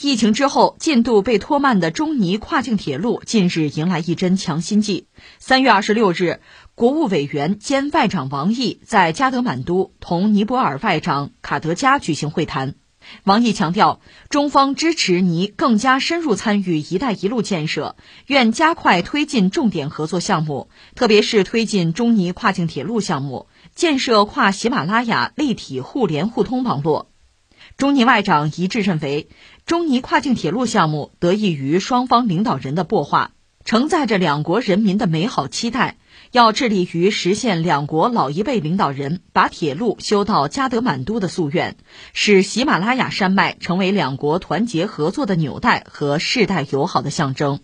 疫情之后进度被拖慢的中尼跨境铁路近日迎来一针强心剂。三月二十六日，国务委员兼外长王毅在加德满都同尼泊尔外长卡德加举行会谈。王毅强调，中方支持尼更加深入参与“一带一路”建设，愿加快推进重点合作项目，特别是推进中尼跨境铁路项目，建设跨喜马拉雅立体互联互通网络。中尼外长一致认为，中尼跨境铁路项目得益于双方领导人的擘画，承载着两国人民的美好期待。要致力于实现两国老一辈领导人把铁路修到加德满都的夙愿，使喜马拉雅山脉成为两国团结合作的纽带和世代友好的象征。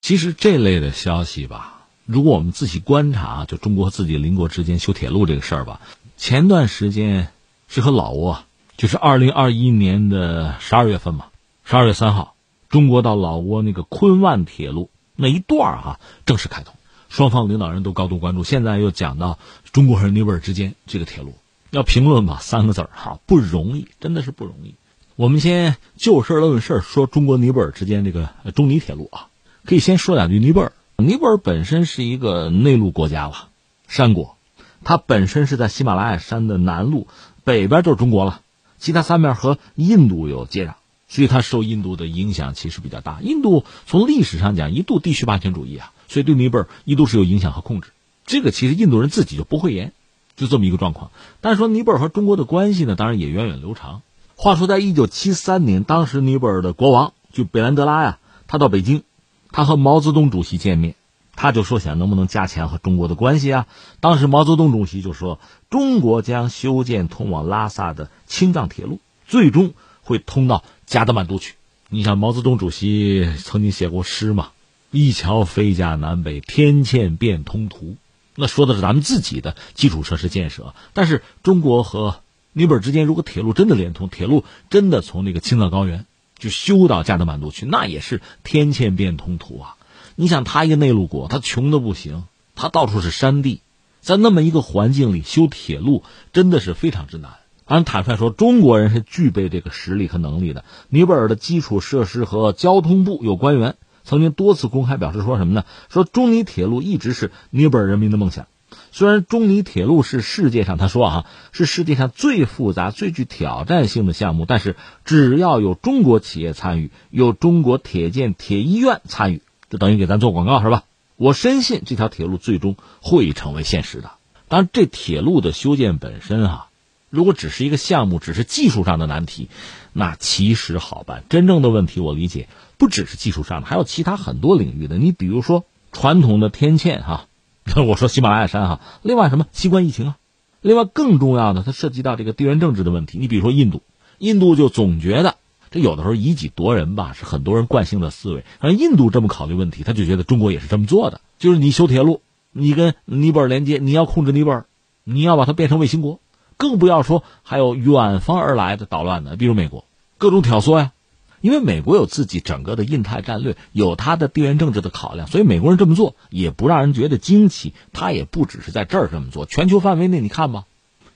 其实这类的消息吧，如果我们仔细观察，就中国自己邻国之间修铁路这个事儿吧，前段时间是和老挝。就是二零二一年的十二月份嘛，十二月三号，中国到老挝那个昆万铁路那一段儿哈正式开通，双方领导人都高度关注。现在又讲到中国和尼泊尔之间这个铁路，要评论吧，三个字儿哈，不容易，真的是不容易。我们先就事论事说中国尼泊尔之间这个中尼铁路啊，可以先说两句尼泊尔。尼泊尔本身是一个内陆国家了，山国，它本身是在喜马拉雅山的南麓，北边就是中国了。其他三面和印度有接壤，所以它受印度的影响其实比较大。印度从历史上讲一度地区霸权主义啊，所以对尼泊尔一度是有影响和控制。这个其实印度人自己就不会言，就这么一个状况。但是说尼泊尔和中国的关系呢，当然也源远流长。话说在一九七三年，当时尼泊尔的国王就贝兰德拉呀，他到北京，他和毛泽东主席见面。他就说想能不能加强和中国的关系啊？当时毛泽东主席就说，中国将修建通往拉萨的青藏铁路，最终会通到加德满都去。你想，毛泽东主席曾经写过诗嘛，“一桥飞架南北，天堑变通途”，那说的是咱们自己的基础设施建设。但是中国和尼泊尔之间，如果铁路真的连通，铁路真的从那个青藏高原就修到加德满都去，那也是天堑变通途啊。你想，他一个内陆国，他穷的不行，他到处是山地，在那么一个环境里修铁路，真的是非常之难。按坦率说，中国人是具备这个实力和能力的。尼泊尔的基础设施和交通部有官员曾经多次公开表示说什么呢？说中尼铁路一直是尼泊尔人民的梦想。虽然中尼铁路是世界上他说啊是世界上最复杂、最具挑战性的项目，但是只要有中国企业参与，有中国铁建铁医院参与。就等于给咱做广告是吧？我深信这条铁路最终会成为现实的。当然，这铁路的修建本身啊，如果只是一个项目，只是技术上的难题，那其实好办。真正的问题，我理解不只是技术上的，还有其他很多领域的。你比如说传统的天堑哈，我说喜马拉雅山哈，另外什么新冠疫情啊，另外更重要的，它涉及到这个地缘政治的问题。你比如说印度，印度就总觉得。这有的时候以己夺人吧，是很多人惯性的思维。而印度这么考虑问题，他就觉得中国也是这么做的。就是你修铁路，你跟尼泊尔连接，你要控制尼泊尔，你要把它变成卫星国，更不要说还有远方而来的捣乱的，比如美国各种挑唆呀。因为美国有自己整个的印太战略，有它的地缘政治的考量，所以美国人这么做也不让人觉得惊奇。他也不只是在这儿这么做，全球范围内你看吧，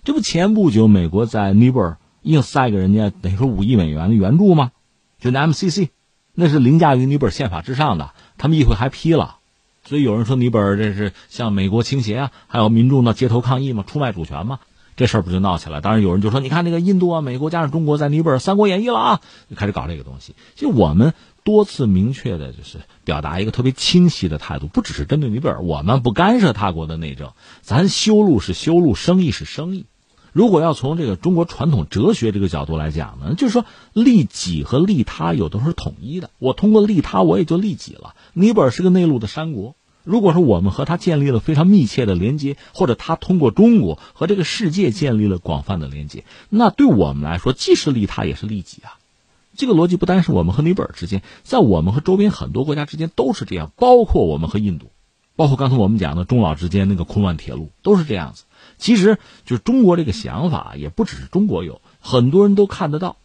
这不前不久美国在尼泊尔。硬塞给人家等于说五亿美元的援助吗？就那 MCC，那是凌驾于尼泊尔宪法之上的。他们议会还批了，所以有人说尼泊尔这是向美国倾斜啊，还有民众呢街头抗议嘛，出卖主权嘛，这事儿不就闹起来？当然有人就说，你看那个印度啊、美国加上中国在尼泊尔《三国演义》了啊，就开始搞这个东西。其实我们多次明确的就是表达一个特别清晰的态度，不只是针对尼泊尔，我们不干涉他国的内政，咱修路是修路，生意是生意。如果要从这个中国传统哲学这个角度来讲呢，就是说利己和利他有的时候是统一的。我通过利他，我也就利己了。尼泊尔是个内陆的山国，如果说我们和他建立了非常密切的连接，或者他通过中国和这个世界建立了广泛的连接，那对我们来说既是利他也是利己啊。这个逻辑不单是我们和尼泊尔之间，在我们和周边很多国家之间都是这样，包括我们和印度，包括刚才我们讲的中老之间那个昆万铁路都是这样子。其实，就是中国这个想法，也不只是中国有，很多人都看得到。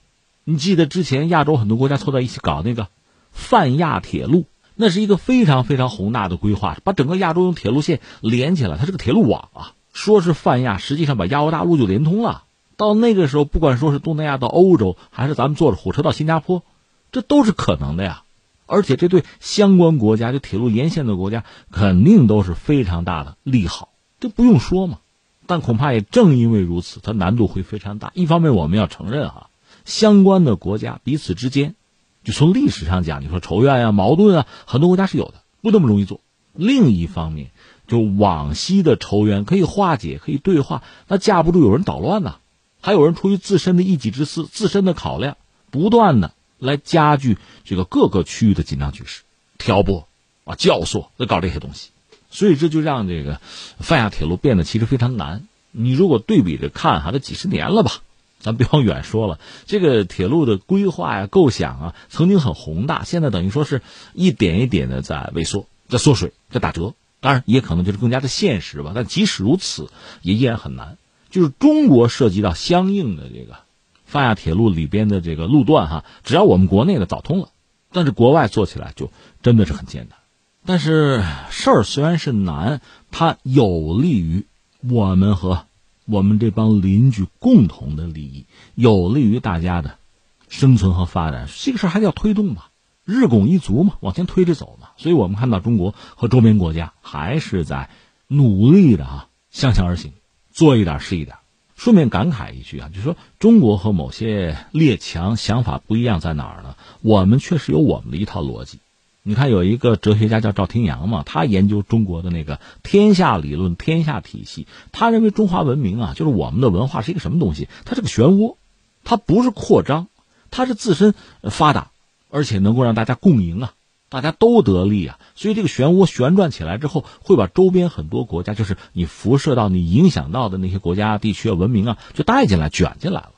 你记得之前亚洲很多国家凑在一起搞那个泛亚铁路，那是一个非常非常宏大的规划，把整个亚洲用铁路线连起来，它是个铁路网啊。说是泛亚，实际上把亚欧大陆就连通了。到那个时候，不管说是东南亚到欧洲，还是咱们坐着火车到新加坡，这都是可能的呀。而且这对相关国家，就铁路沿线的国家，肯定都是非常大的利好，这不用说嘛。但恐怕也正因为如此，它难度会非常大。一方面，我们要承认哈，相关的国家彼此之间，就从历史上讲，你说仇怨啊、矛盾啊，很多国家是有的，不那么容易做。另一方面，就往昔的仇怨可以化解，可以对话，那架不住有人捣乱呐，还有人出于自身的一己之私、自身的考量，不断的来加剧这个各个区域的紧张局势，挑拨啊、教唆，来搞这些东西。所以这就让这个泛亚铁路变得其实非常难。你如果对比着看哈，这几十年了吧，咱别往远说了，这个铁路的规划呀、构想啊，曾经很宏大，现在等于说是一点一点的在萎缩、在缩水、在打折。当然，也可能就是更加的现实吧。但即使如此，也依然很难。就是中国涉及到相应的这个泛亚铁路里边的这个路段哈，只要我们国内的早通了，但是国外做起来就真的是很艰难。但是事儿虽然是难，它有利于我们和我们这帮邻居共同的利益，有利于大家的生存和发展。这个事儿还是要推动吧，日拱一卒嘛，往前推着走嘛。所以我们看到中国和周边国家还是在努力的啊，向前而行，做一点是一点。顺便感慨一句啊，就说中国和某些列强想法不一样在哪儿呢？我们确实有我们的一套逻辑。你看，有一个哲学家叫赵廷阳嘛，他研究中国的那个天下理论、天下体系。他认为中华文明啊，就是我们的文化是一个什么东西？它是个漩涡，它不是扩张，它是自身发达，而且能够让大家共赢啊，大家都得利啊。所以这个漩涡旋转起来之后，会把周边很多国家，就是你辐射到、你影响到的那些国家、地区、文明啊，就带进来、卷进来了。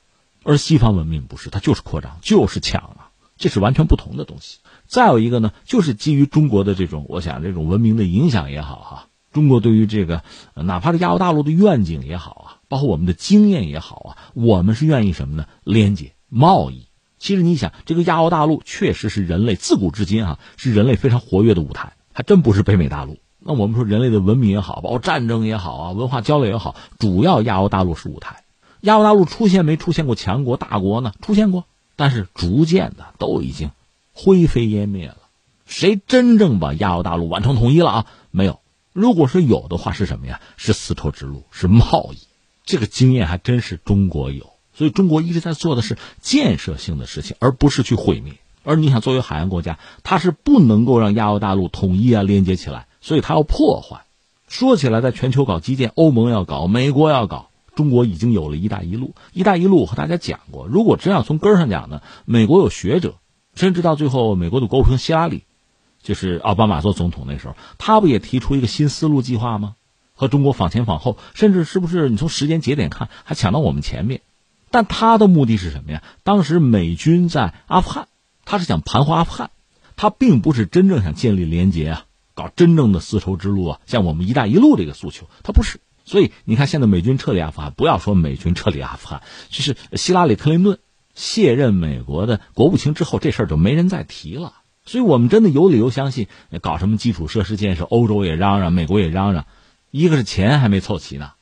而西方文明不是，它就是扩张，就是抢啊，这是完全不同的东西。再有一个呢，就是基于中国的这种，我想这种文明的影响也好哈，中国对于这个哪怕是亚欧大陆的愿景也好啊，包括我们的经验也好啊，我们是愿意什么呢？连接贸易。其实你想，这个亚欧大陆确实是人类自古至今啊，是人类非常活跃的舞台，还真不是北美大陆。那我们说人类的文明也好，包括战争也好啊，文化交流也好，主要亚欧大陆是舞台。亚欧大陆出现没出现过强国大国呢？出现过，但是逐渐的都已经。灰飞烟灭了，谁真正把亚欧大陆完成统一了啊？没有。如果是有的话，是什么呀？是丝绸之路，是贸易。这个经验还真是中国有，所以中国一直在做的是建设性的事情，而不是去毁灭。而你想，作为海洋国家，它是不能够让亚欧大陆统一啊，连接起来，所以它要破坏。说起来，在全球搞基建，欧盟要搞，美国要搞，中国已经有了一带一路。一带一路，我和大家讲过，如果真要从根上讲呢，美国有学者。甚至到最后，美国的国务卿希拉里，就是奥巴马做总统那时候，他不也提出一个新丝路计划吗？和中国访前访后，甚至是不是你从时间节点看还抢到我们前面？但他的目的是什么呀？当时美军在阿富汗，他是想盘活阿富汗，他并不是真正想建立连接啊，搞真正的丝绸之路啊，像我们“一带一路”这个诉求，他不是。所以你看，现在美军撤离阿富汗，不要说美军撤离阿富汗，就是希拉里·克林顿。卸任美国的国务卿之后，这事儿就没人再提了。所以我们真的有理由相信，搞什么基础设施建设，欧洲也嚷嚷，美国也嚷嚷，一个是钱还没凑齐呢，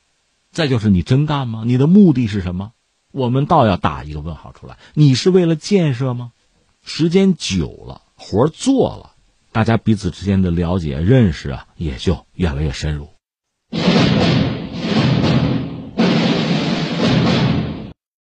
再就是你真干吗？你的目的是什么？我们倒要打一个问号出来。你是为了建设吗？时间久了，活做了，大家彼此之间的了解、认识啊，也就越来越深入。